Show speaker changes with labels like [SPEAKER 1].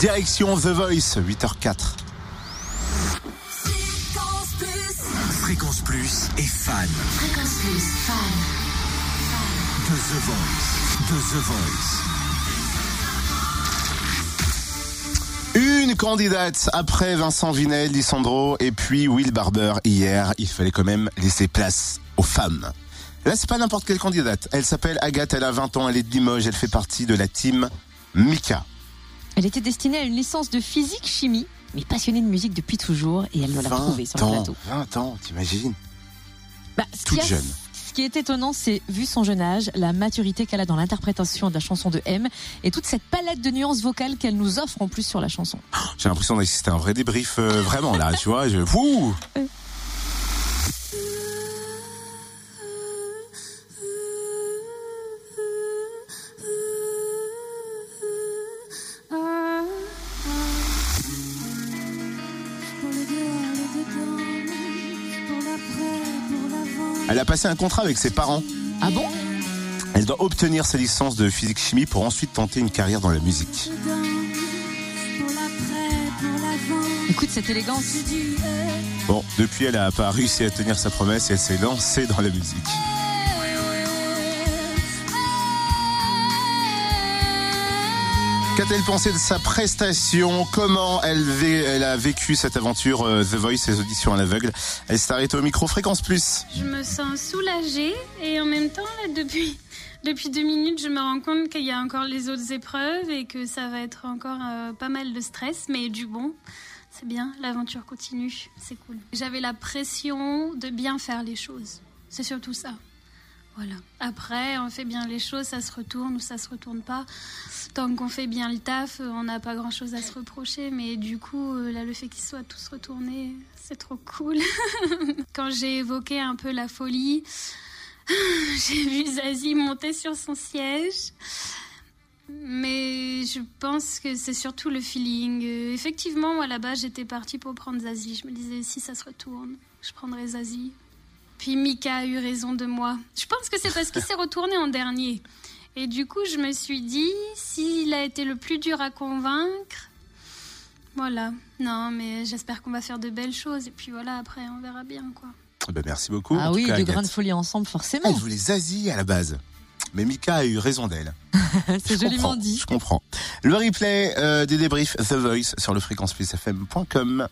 [SPEAKER 1] Direction The Voice, 8h04.
[SPEAKER 2] Fréquence Plus et fan.
[SPEAKER 3] Fréquence Plus, fan.
[SPEAKER 2] De The Voice. De The Voice.
[SPEAKER 1] Une candidate après Vincent Vinel, Lissandro et puis Will Barber hier. Il fallait quand même laisser place aux femmes. Là, c'est pas n'importe quelle candidate. Elle s'appelle Agathe, elle a 20 ans, elle est de Limoges, elle fait partie de la team Mika.
[SPEAKER 4] Elle était destinée à une licence de physique-chimie, mais passionnée de musique depuis toujours, et elle nous l'a
[SPEAKER 1] 20
[SPEAKER 4] prouvé sur le plateau.
[SPEAKER 1] 20 ans, t'imagines?
[SPEAKER 4] Bah,
[SPEAKER 1] Toute
[SPEAKER 4] a-
[SPEAKER 1] jeune.
[SPEAKER 4] Ce qui est étonnant, c'est, vu son jeune âge, la maturité qu'elle a dans l'interprétation de la chanson de M, et toute cette palette de nuances vocales qu'elle nous offre en plus sur la chanson.
[SPEAKER 1] J'ai l'impression d'assister à un vrai débrief, euh, vraiment là, tu vois. Je... Wouh Elle a passé un contrat avec ses parents.
[SPEAKER 4] Ah bon?
[SPEAKER 1] Elle doit obtenir sa licence de physique-chimie pour ensuite tenter une carrière dans la musique.
[SPEAKER 4] Écoute cette élégance.
[SPEAKER 1] Bon, depuis, elle a pas réussi à tenir sa promesse et elle s'est lancée dans la musique. Qu'a-t-elle pensé de sa prestation? Comment elle, a vécu cette aventure euh, The Voice, ses auditions à l'aveugle? Elle s'est arrêtée au micro Fréquence Plus.
[SPEAKER 5] Je me sens soulagée et en même temps, depuis deux minutes, je me rends compte qu'il y a encore les autres épreuves et que ça va être encore euh, pas mal de stress, mais du bon. C'est bien, l'aventure continue, c'est cool. J'avais la pression de bien faire les choses. C'est surtout ça. Voilà. Après, on fait bien les choses, ça se retourne ou ça se retourne pas. Tant qu'on fait bien le taf, on n'a pas grand chose à se reprocher. Mais du coup, euh, là, le fait qu'ils soient tous retournés, c'est trop cool. Quand j'ai évoqué un peu la folie, j'ai vu Zazie monter sur son siège. Mais je pense que c'est surtout le feeling. Euh, effectivement, moi là-bas, j'étais partie pour prendre Zazie. Je me disais, si ça se retourne, je prendrai Zazie. Puis Mika a eu raison de moi. Je pense que c'est parce qu'il s'est retourné en dernier. Et du coup, je me suis dit, s'il a été le plus dur à convaincre, voilà. Non, mais j'espère qu'on va faire de belles choses. Et puis voilà, après, on verra bien, quoi.
[SPEAKER 1] Eh ben, merci beaucoup.
[SPEAKER 4] Ah
[SPEAKER 1] En
[SPEAKER 4] oui, de
[SPEAKER 1] Agathe.
[SPEAKER 4] grains de folie ensemble, forcément.
[SPEAKER 1] Elle voulait Zazie à la base. Mais Mika a eu raison d'elle.
[SPEAKER 4] C'est joliment dit.
[SPEAKER 1] Je comprends. Le replay euh, des débriefs The Voice sur le fréquenceplusfm.com.